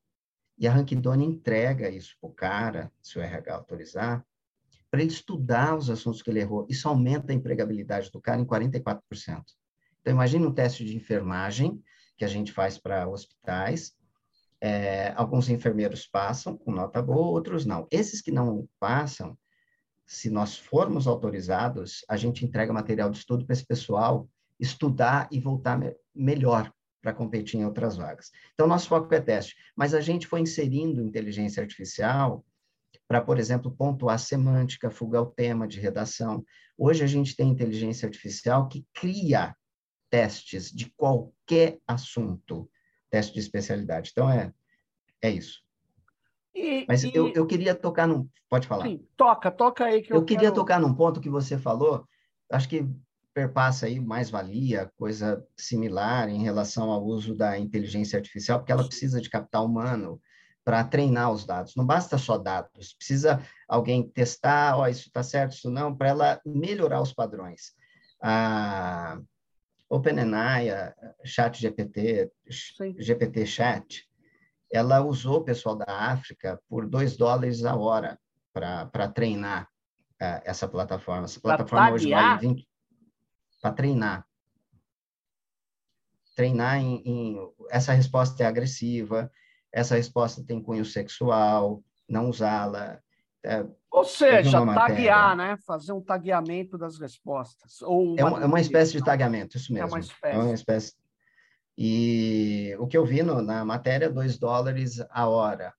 E a Rankidone entrega isso para o cara, se o RH autorizar, para ele estudar os assuntos que ele errou. Isso aumenta a empregabilidade do cara em 44%. Então, imagine um teste de enfermagem que a gente faz para hospitais. É, alguns enfermeiros passam com nota boa, outros não. Esses que não passam, se nós formos autorizados, a gente entrega material de estudo para esse pessoal estudar e voltar me melhor para competir em outras vagas. Então, nosso foco é teste, mas a gente foi inserindo inteligência artificial para, por exemplo, pontuar semântica, fuga ao tema de redação. Hoje a gente tem inteligência artificial que cria testes de qualquer assunto, teste de especialidade. Então, é, é isso. E, Mas e... Eu, eu queria tocar num... Pode falar. Sim, toca, toca aí que eu Eu queria quero... tocar num ponto que você falou, acho que perpassa aí mais-valia, coisa similar em relação ao uso da inteligência artificial, porque ela precisa de capital humano para treinar os dados. Não basta só dados, precisa alguém testar, ó, oh, isso está certo, isso não, para ela melhorar os padrões. A OpenAI, ChatGPT, GPT Chat, ela usou o pessoal da África por 2 dólares a hora para treinar uh, essa plataforma. Essa plataforma hoje vale 20 para treinar. Treinar em, em, Essa resposta é agressiva, essa resposta tem cunho sexual, não usá-la. É, Ou seja, taguear, né? Fazer um tagueamento das respostas. Ou é, uma, é uma espécie de tagueamento, isso mesmo. É uma espécie. É uma espécie. E o que eu vi no, na matéria, 2 dólares a hora.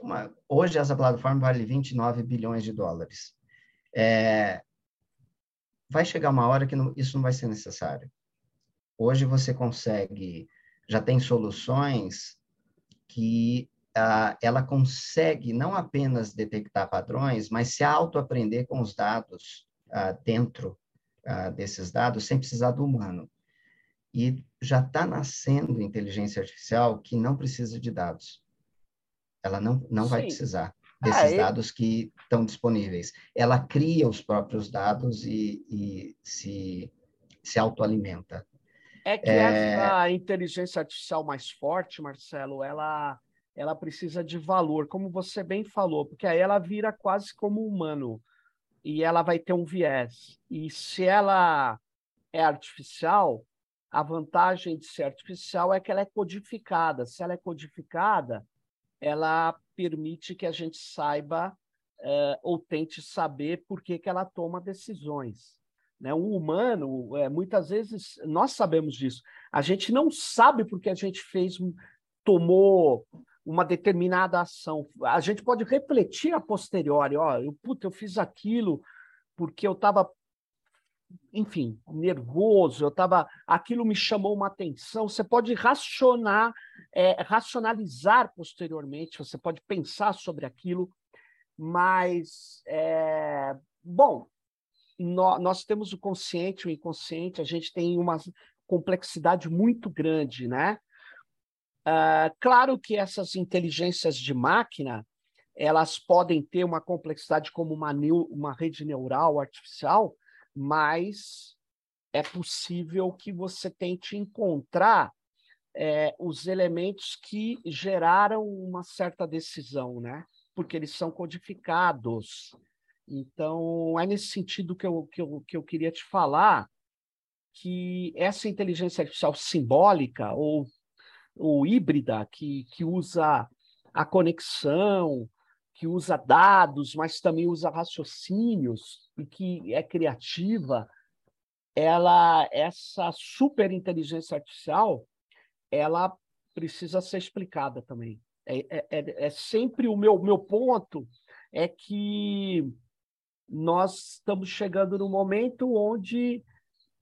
Uma, hoje essa plataforma vale 29 bilhões de dólares. É, vai chegar uma hora que não, isso não vai ser necessário. Hoje você consegue, já tem soluções que uh, ela consegue não apenas detectar padrões, mas se autoaprender com os dados uh, dentro uh, desses dados, sem precisar do humano. E já está nascendo inteligência artificial que não precisa de dados. Ela não, não vai precisar desses ah, dados que estão disponíveis. Ela cria os próprios dados e, e se, se autoalimenta. É que é... essa inteligência artificial mais forte, Marcelo, ela, ela precisa de valor, como você bem falou, porque aí ela vira quase como humano e ela vai ter um viés. E se ela é artificial, a vantagem de ser artificial é que ela é codificada. Se ela é codificada, ela permite que a gente saiba é, ou tente saber por que, que ela toma decisões. Né? Um humano, é, muitas vezes, nós sabemos disso. A gente não sabe porque a gente fez, tomou uma determinada ação. A gente pode refletir a posteriori, ó, eu, puta, eu fiz aquilo porque eu estava enfim, nervoso, eu estava, aquilo me chamou uma atenção. Você pode racionar, é, racionalizar posteriormente, você pode pensar sobre aquilo, mas, é, bom, nós, nós temos o consciente, o inconsciente, a gente tem uma complexidade muito grande, né? Uh, claro que essas inteligências de máquina, elas podem ter uma complexidade como uma, uma rede neural artificial, mas é possível que você tente encontrar é, os elementos que geraram uma certa decisão, né? Porque eles são codificados. Então, é nesse sentido que eu, que eu, que eu queria te falar que essa inteligência artificial simbólica ou, ou híbrida, que, que usa a conexão, que usa dados, mas também usa raciocínios e que é criativa, ela essa super inteligência artificial, ela precisa ser explicada também. É, é, é, é sempre o meu, meu ponto é que nós estamos chegando no momento onde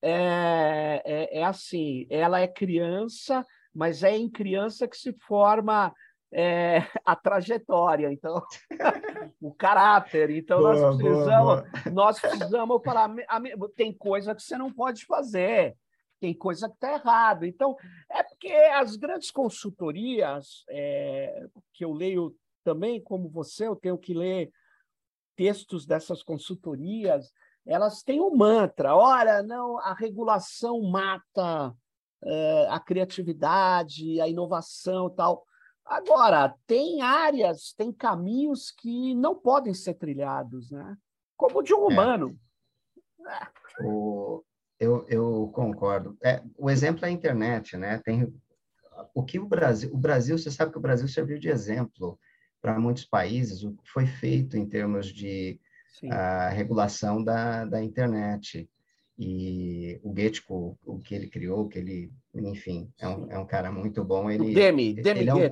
é, é, é, assim, ela é criança, mas é em criança que se forma é, <laughs> a trajetória, então <laughs> o caráter. Então boa, nós precisamos, boa, boa. nós precisamos falar, tem coisa que você não pode fazer, tem coisa que está errado. Então é porque as grandes consultorias é, que eu leio também, como você, eu tenho que ler textos dessas consultorias, elas têm um mantra: olha, não, a regulação mata é, a criatividade, a inovação, tal. Agora, tem áreas, tem caminhos que não podem ser trilhados, né? como de um é. humano. É. O, eu, eu concordo. É, o exemplo é a internet, né? Tem o que o Brasil, o Brasil, você sabe que o Brasil serviu de exemplo para muitos países o que foi feito em termos de a regulação da, da internet. E o Getko, o que ele criou, que ele, enfim, é um, é um cara muito bom. Ele, o Demi, Demi ele é um,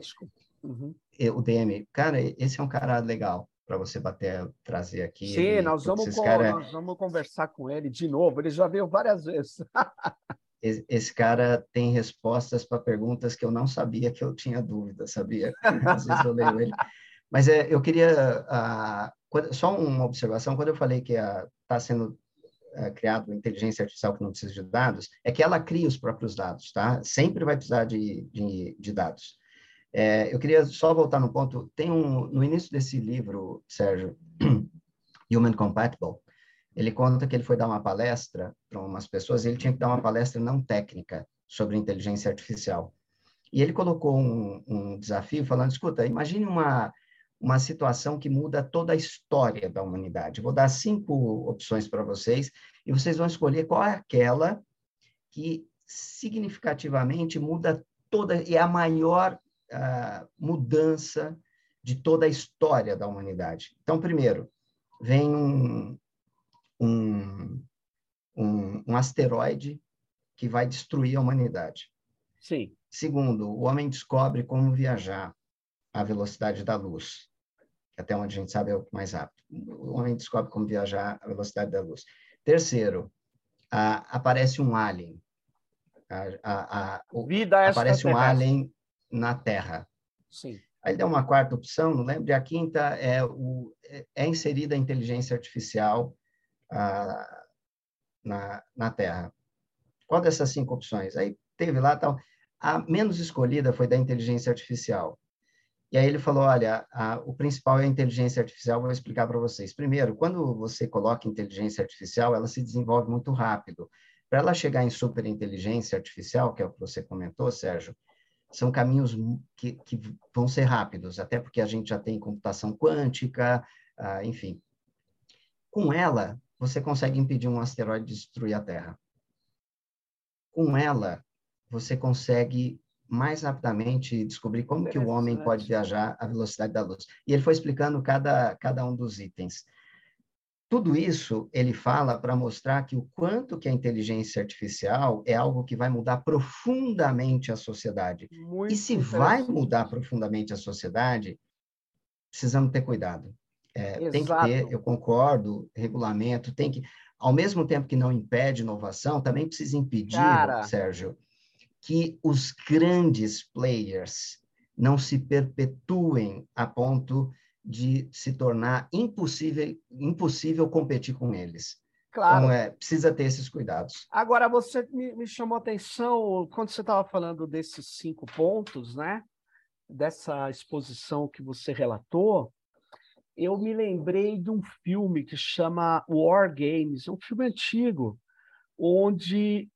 uhum. O Demi, cara, esse é um cara legal para você bater, trazer aqui. Sim, ele, nós, vamos com, cara... nós vamos conversar com ele de novo. Ele já veio várias vezes. <laughs> esse cara tem respostas para perguntas que eu não sabia que eu tinha dúvida, sabia? Às vezes eu leio ele. Mas é, eu queria uh, só uma observação, quando eu falei que está sendo é, criado inteligência artificial que não precisa de dados, é que ela cria os próprios dados, tá? Sempre vai precisar de, de, de dados. É, eu queria só voltar no ponto, tem um, no início desse livro, Sérgio, <clears throat> Human Compatible, ele conta que ele foi dar uma palestra para umas pessoas, e ele tinha que dar uma palestra não técnica sobre inteligência artificial. E ele colocou um, um desafio falando, escuta, imagine uma, uma situação que muda toda a história da humanidade. Vou dar cinco opções para vocês e vocês vão escolher qual é aquela que significativamente muda toda e é a maior uh, mudança de toda a história da humanidade. Então, primeiro, vem um, um, um, um asteroide que vai destruir a humanidade. Sim. Segundo, o homem descobre como viajar à velocidade da luz até onde a gente sabe é o mais rápido. O homem descobre como viajar à velocidade da luz. Terceiro, aparece um alien. A, o, Vida aparece um alien na Terra. Sim. Aí dá uma quarta opção, não lembro, e a quinta é, o, é inserida a inteligência artificial na, na Terra. Qual dessas cinco opções? Aí teve lá tal. A menos escolhida foi da inteligência artificial. E aí ele falou, olha, a, o principal é a inteligência artificial, vou explicar para vocês. Primeiro, quando você coloca inteligência artificial, ela se desenvolve muito rápido. Para ela chegar em superinteligência artificial, que é o que você comentou, Sérgio, são caminhos que, que vão ser rápidos, até porque a gente já tem computação quântica, ah, enfim. Com ela, você consegue impedir um asteroide de destruir a Terra. Com ela, você consegue mais rapidamente descobrir como que o homem pode viajar à velocidade da luz. E ele foi explicando cada, cada um dos itens. Tudo isso ele fala para mostrar que o quanto que a inteligência artificial é algo que vai mudar profundamente a sociedade. Muito e se vai mudar profundamente a sociedade, precisamos ter cuidado. É, tem que ter, eu concordo, regulamento, tem que, ao mesmo tempo que não impede inovação, também precisa impedir, Cara, Sérgio, que os grandes players não se perpetuem a ponto de se tornar impossível, impossível competir com eles. Claro. Então, é, precisa ter esses cuidados. Agora, você me, me chamou a atenção quando você estava falando desses cinco pontos, né? Dessa exposição que você relatou, eu me lembrei de um filme que chama War Games, um filme antigo, onde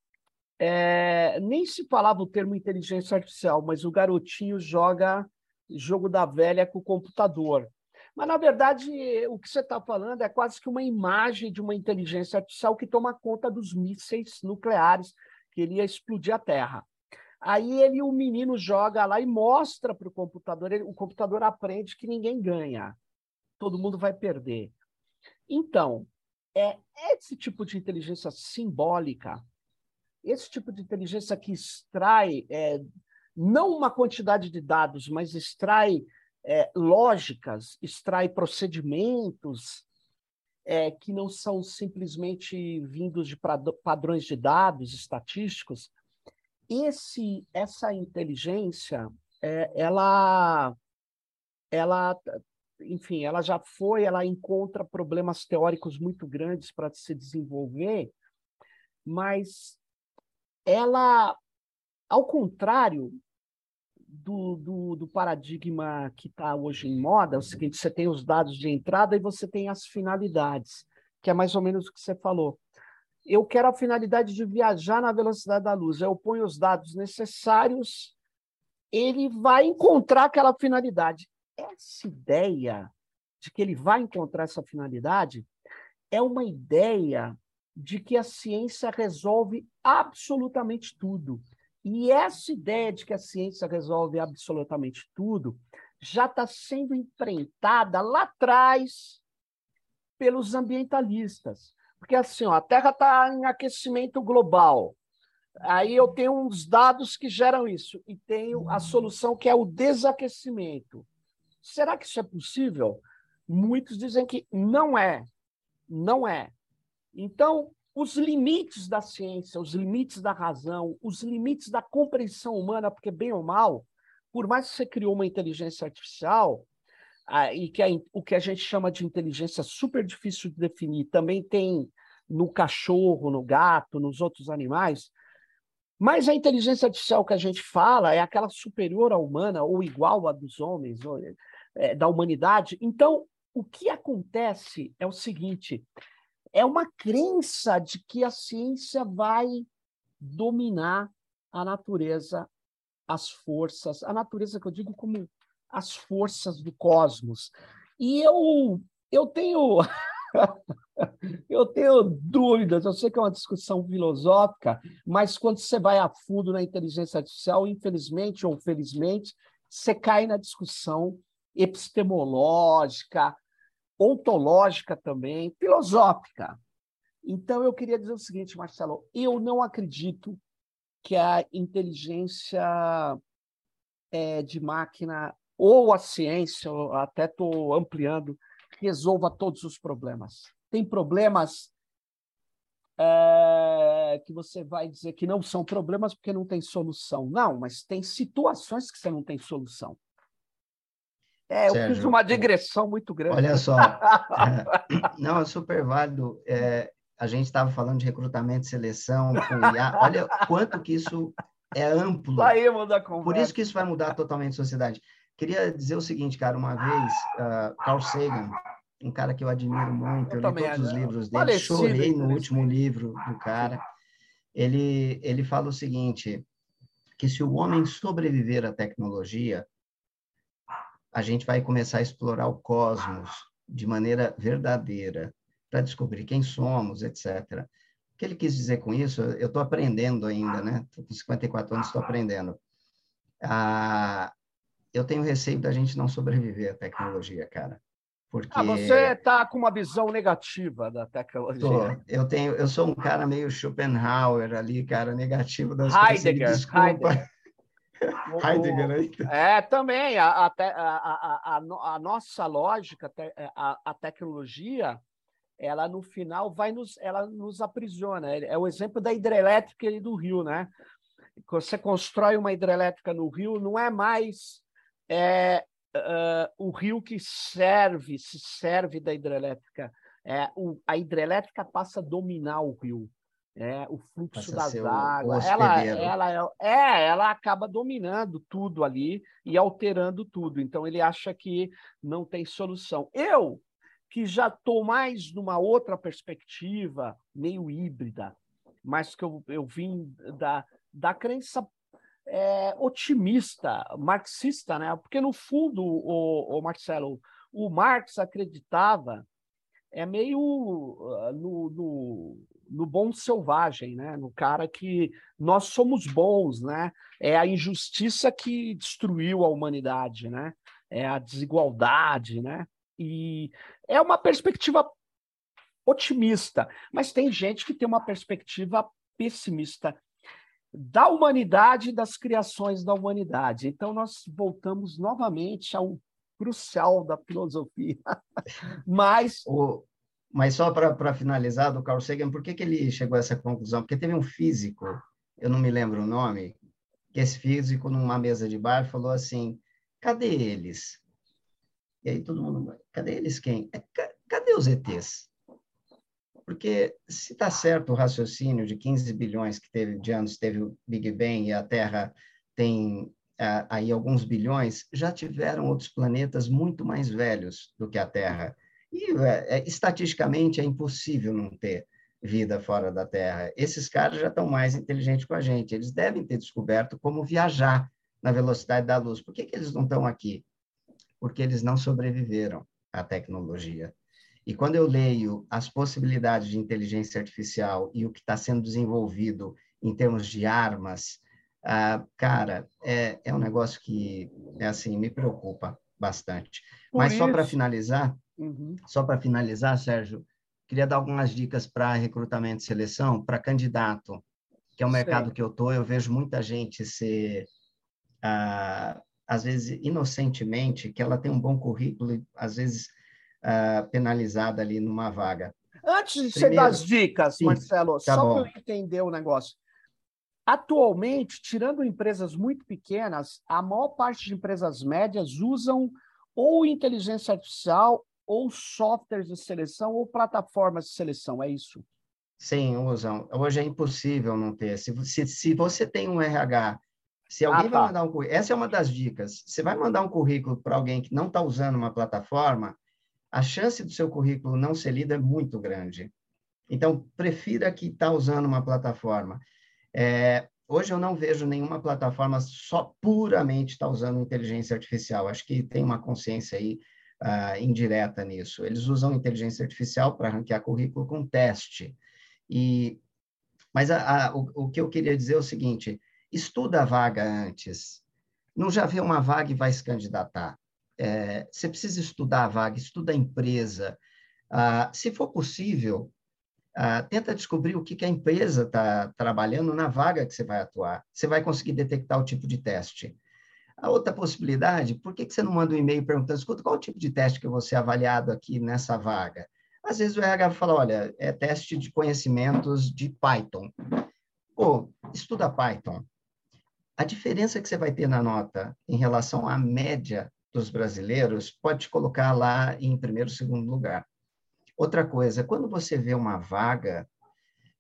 é, nem se falava o termo inteligência artificial, mas o garotinho joga jogo da velha com o computador. Mas, na verdade, o que você está falando é quase que uma imagem de uma inteligência artificial que toma conta dos mísseis nucleares que iria explodir a Terra. Aí ele, o menino joga lá e mostra para o computador, ele, o computador aprende que ninguém ganha, todo mundo vai perder. Então, é esse tipo de inteligência simbólica esse tipo de inteligência que extrai é, não uma quantidade de dados, mas extrai é, lógicas, extrai procedimentos é, que não são simplesmente vindos de padrões de dados estatísticos. Esse, essa inteligência, é, ela, ela, enfim, ela já foi, ela encontra problemas teóricos muito grandes para se desenvolver, mas ela, ao contrário do, do, do paradigma que está hoje em moda, é o seguinte: você tem os dados de entrada e você tem as finalidades, que é mais ou menos o que você falou. Eu quero a finalidade de viajar na velocidade da luz. Eu ponho os dados necessários, ele vai encontrar aquela finalidade. Essa ideia de que ele vai encontrar essa finalidade é uma ideia de que a ciência resolve absolutamente tudo. E essa ideia de que a ciência resolve absolutamente tudo já está sendo enfrentada lá atrás pelos ambientalistas. Porque assim, ó, a Terra está em aquecimento global. Aí eu tenho uns dados que geram isso, e tenho a solução que é o desaquecimento. Será que isso é possível? Muitos dizem que não é. Não é. Então, os limites da ciência, os limites da razão, os limites da compreensão humana, porque bem ou mal, por mais que você criou uma inteligência artificial, ah, e que a, o que a gente chama de inteligência super difícil de definir, também tem no cachorro, no gato, nos outros animais, mas a inteligência artificial que a gente fala é aquela superior à humana ou igual à dos homens, ou, é, da humanidade. Então, o que acontece é o seguinte: é uma crença de que a ciência vai dominar a natureza, as forças, a natureza que eu digo como as forças do cosmos. E eu, eu tenho. <laughs> eu tenho dúvidas, eu sei que é uma discussão filosófica, mas quando você vai a fundo na inteligência artificial, infelizmente ou felizmente, você cai na discussão epistemológica, ontológica também, filosófica. Então, eu queria dizer o seguinte, Marcelo: eu não acredito que a inteligência é, de máquina ou a ciência, até estou ampliando, resolva todos os problemas. Tem problemas é, que você vai dizer que não são problemas porque não tem solução. Não, mas tem situações que você não tem solução. É, Sérgio, eu fiz uma digressão muito grande. Olha só, é, <laughs> não, é super válido. É, a gente estava falando de recrutamento e seleção, IA, <laughs> olha quanto que isso é amplo. Vai mudar conversa. Por isso que isso vai mudar totalmente a sociedade. Queria dizer o seguinte, cara, uma vez, uh, Carl Sagan, um cara que eu admiro muito, eu, eu li todos os livros dele, Parecido, chorei no último livro do cara. Ele, ele fala o seguinte, que se o homem sobreviver à tecnologia, a gente vai começar a explorar o cosmos de maneira verdadeira, para descobrir quem somos, etc. O que ele quis dizer com isso? Eu estou aprendendo ainda, né? Estou com 54 anos, estou aprendendo. Ah, eu tenho receio da gente não sobreviver à tecnologia, cara. Porque... Ah, você está com uma visão negativa da tecnologia. Tô. Eu tenho, eu sou um cara meio Schopenhauer ali, cara, negativo das Heidegger, coisas. Heidegger. Heidegger, né? É, também. A, a, a, a, nossa lógica, a, a tecnologia, ela no final vai nos, ela nos aprisiona. É o exemplo da hidrelétrica do Rio, né? Você constrói uma hidrelétrica no Rio, não é mais é, uh, o rio que serve, se serve da hidrelétrica. É, o, a hidrelétrica passa a dominar o rio é, o fluxo das águas. ela, ela, é, é, ela acaba dominando tudo ali e alterando tudo. Então ele acha que não tem solução. Eu, que já estou mais numa outra perspectiva, meio híbrida, mas que eu, eu vim da, da crença é, otimista, marxista, né? Porque no fundo, o, o Marcelo, o Marx acreditava é meio uh, no, no, no, bom selvagem, né? No cara que nós somos bons, né? É a injustiça que destruiu a humanidade, né? É a desigualdade, né? E é uma perspectiva otimista, mas tem gente que tem uma perspectiva pessimista da humanidade e das criações da humanidade. Então nós voltamos novamente ao crucial da filosofia. <laughs> Mas. O, mas só para finalizar, do Carl Sagan, por que, que ele chegou a essa conclusão? Porque teve um físico, eu não me lembro o nome, que esse físico, numa mesa de bar, falou assim: cadê eles? E aí todo mundo, cadê eles quem? É, cadê os ETs? Porque se está certo o raciocínio de 15 bilhões que teve de anos teve o Big Bang e a Terra tem aí alguns bilhões, já tiveram outros planetas muito mais velhos do que a Terra. E é, é, estatisticamente é impossível não ter vida fora da Terra. Esses caras já estão mais inteligentes com a gente. Eles devem ter descoberto como viajar na velocidade da luz. Por que, que eles não estão aqui? Porque eles não sobreviveram à tecnologia. E quando eu leio as possibilidades de inteligência artificial e o que está sendo desenvolvido em termos de armas, ah, cara, é, é um negócio que é assim me preocupa bastante. Por Mas isso... só para finalizar, uhum. só para finalizar, Sérgio, queria dar algumas dicas para recrutamento e seleção para candidato, que é um mercado que eu tô. Eu vejo muita gente ser ah, às vezes inocentemente que ela tem um bom currículo às vezes uh, penalizada ali numa vaga. Antes de Primeiro, você dar as dicas, sim, Marcelo, tá só para eu entender o negócio. Atualmente, tirando empresas muito pequenas, a maior parte de empresas médias usam ou inteligência artificial, ou softwares de seleção, ou plataformas de seleção, é isso? Sim, usam. Hoje é impossível não ter. Se, se, se você tem um RH, se alguém ah, tá. vai mandar um currículo, essa é uma das dicas. Você vai mandar um currículo para alguém que não está usando uma plataforma, a chance do seu currículo não ser lido é muito grande. Então, prefira que está usando uma plataforma. É, hoje eu não vejo nenhuma plataforma só puramente está usando inteligência artificial. Acho que tem uma consciência aí uh, indireta nisso. Eles usam inteligência artificial para ranquear currículo com teste. E, mas a, a, o, o que eu queria dizer é o seguinte: estuda a vaga antes. Não já vê uma vaga e vai se candidatar é, você precisa estudar a vaga, estuda a empresa. Ah, se for possível, ah, tenta descobrir o que, que a empresa está trabalhando na vaga que você vai atuar. Você vai conseguir detectar o tipo de teste. A outra possibilidade, por que, que você não manda um e-mail perguntando, escuta, qual o tipo de teste que eu vou ser avaliado aqui nessa vaga? Às vezes o RH fala, olha, é teste de conhecimentos de Python. Pô, estuda Python. A diferença que você vai ter na nota em relação à média dos brasileiros pode te colocar lá em primeiro, segundo lugar. Outra coisa, quando você vê uma vaga,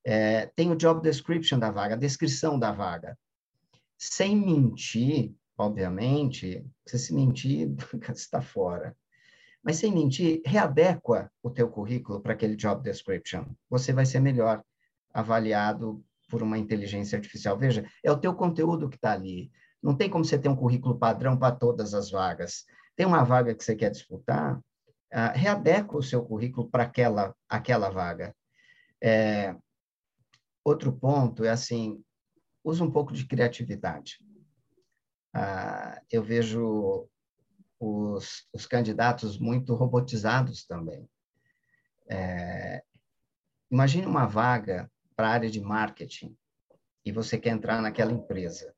é, tem o job description da vaga, a descrição da vaga. Sem mentir, obviamente, se se mentir, <laughs> você está fora. Mas sem mentir, readequa o teu currículo para aquele job description. Você vai ser melhor avaliado por uma inteligência artificial. Veja, é o teu conteúdo que está ali. Não tem como você ter um currículo padrão para todas as vagas. Tem uma vaga que você quer disputar, uh, readequa o seu currículo para aquela, aquela vaga. É, outro ponto é assim, usa um pouco de criatividade. Uh, eu vejo os, os, candidatos muito robotizados também. É, imagine uma vaga para a área de marketing e você quer entrar naquela empresa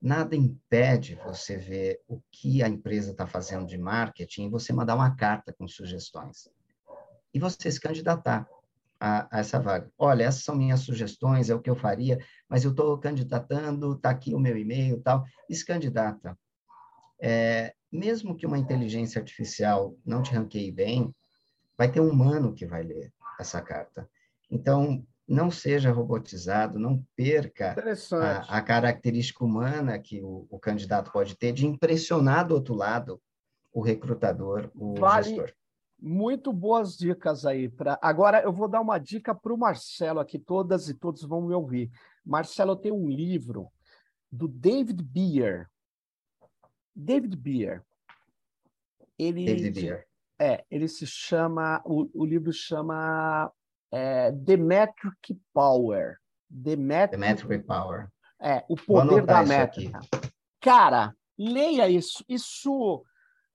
nada impede você ver o que a empresa está fazendo de marketing e você mandar uma carta com sugestões. E você se candidatar a, a, essa vaga. Olha, essas são minhas sugestões, é o que eu faria, mas eu estou candidatando, está aqui o meu e-mail tal. E se candidata. É, mesmo que uma inteligência artificial não te ranqueie bem, vai ter um humano que vai ler essa carta. Então, não seja robotizado, não perca a, a, característica humana que o, o, candidato pode ter de impressionar do outro lado o recrutador, o vale. gestor. Muito boas dicas aí. Pra... Agora eu vou dar uma dica para o Marcelo aqui, todas e todos vão me ouvir. Marcelo tem um livro do David Beer. David Beer. Ele, David Beer. É, ele se chama, o, o livro chama é, The Metric Power. The Metric, The Metric Power. É, o poder da métrica. Cara, leia isso. Isso,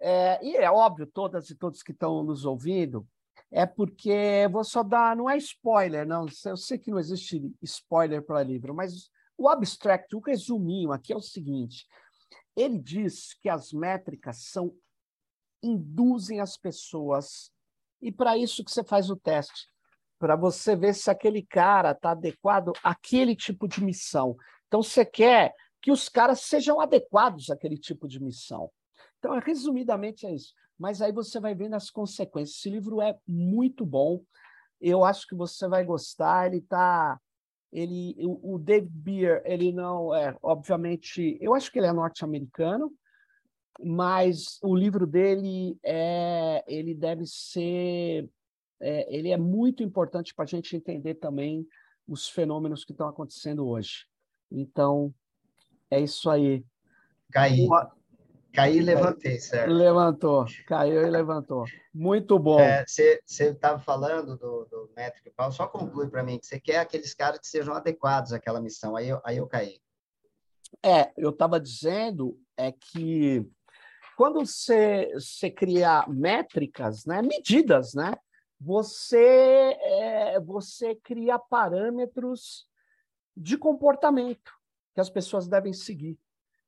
é, e é óbvio, todas e todos que estão nos ouvindo, é porque vou só dar, não é spoiler, não. Eu sei que não existe spoiler para livro, mas o abstract, o resuminho aqui é o seguinte: ele diz que as métricas são induzem as pessoas e para isso que você faz o teste para você ver se aquele cara está adequado àquele tipo de missão. Então, você quer que os caras sejam adequados àquele tipo de missão. Então, resumidamente é isso. Mas aí você vai vendo as consequências. Esse livro é muito bom. Eu acho que você vai gostar. Ele está ele o, David Beer ele não é obviamente eu acho que ele é norte-americano mas o livro dele é ele deve ser é, ele é muito importante para a gente entender também os fenômenos que estão acontecendo hoje. Então, é isso aí. Caí. Caí e levantei, certo? Levantou, caiu e levantou. Muito bom. Você é, estava falando do, do métrico Paulo, só conclui para mim que você quer aqueles caras que sejam adequados àquela missão. Aí eu, aí eu caí. É, eu estava dizendo é que quando você, você cria métricas, né, medidas, né, você, é, você cria parâmetros de comportamento que as pessoas devem seguir.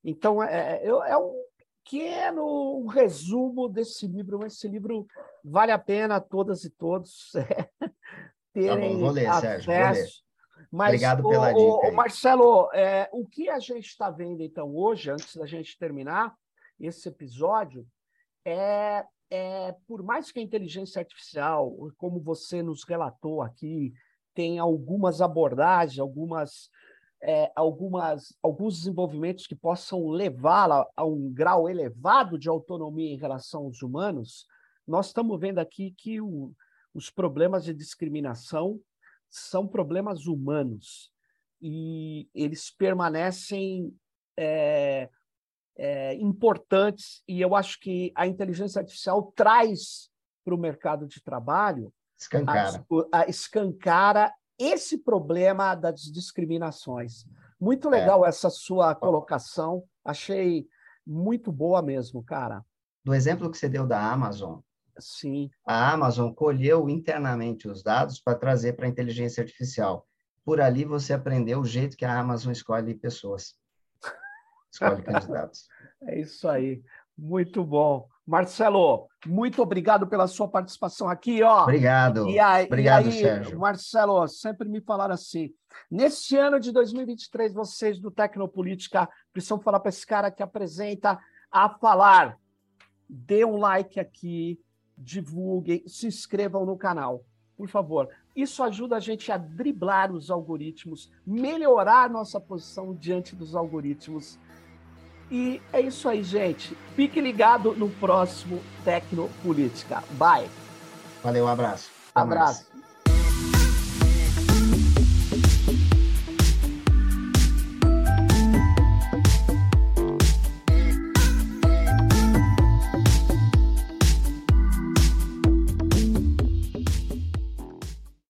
Então, é, é, é um pequeno resumo desse livro. Esse livro vale a pena todas e todos <laughs> é, terem tá bom, ler, acesso. Sérgio, Mas, Obrigado pela o, dica. O, Marcelo, é, o que a gente está vendo então hoje, antes da gente terminar esse episódio, é, é por mais que a inteligência artificial, como você nos relatou aqui, tem algumas abordagens, algumas é, algumas, alguns desenvolvimentos que possam levá-la a um grau elevado de autonomia em relação aos humanos, nós estamos vendo aqui que o, os problemas de discriminação são problemas humanos e eles permanecem é, é, importantes e eu acho que a inteligência artificial traz para o mercado de trabalho escancara. A, a, escancara esse problema das discriminações. Muito legal é. essa sua colocação, achei muito boa mesmo, cara. Do exemplo que você deu da Amazon, Sim. A Amazon colheu internamente os dados para trazer para a inteligência artificial. Por ali você aprendeu o jeito que a Amazon escolhe pessoas. <laughs> Escolhe candidatos. É isso aí. Muito bom. Marcelo, muito obrigado pela sua participação aqui, ó. Obrigado. E aí, obrigado, e aí, Sérgio. Marcelo, sempre me falaram assim. Neste ano de 2023, vocês do Tecnopolítica precisam falar para esse cara que apresenta a falar. Dê um like aqui, divulguem, se inscrevam no canal, por favor. Isso ajuda a gente a driblar os algoritmos, melhorar nossa posição diante dos algoritmos e é isso aí, gente. Fique ligado no próximo Tecnopolítica. Bye. Valeu, um abraço. Até abraço. Mais.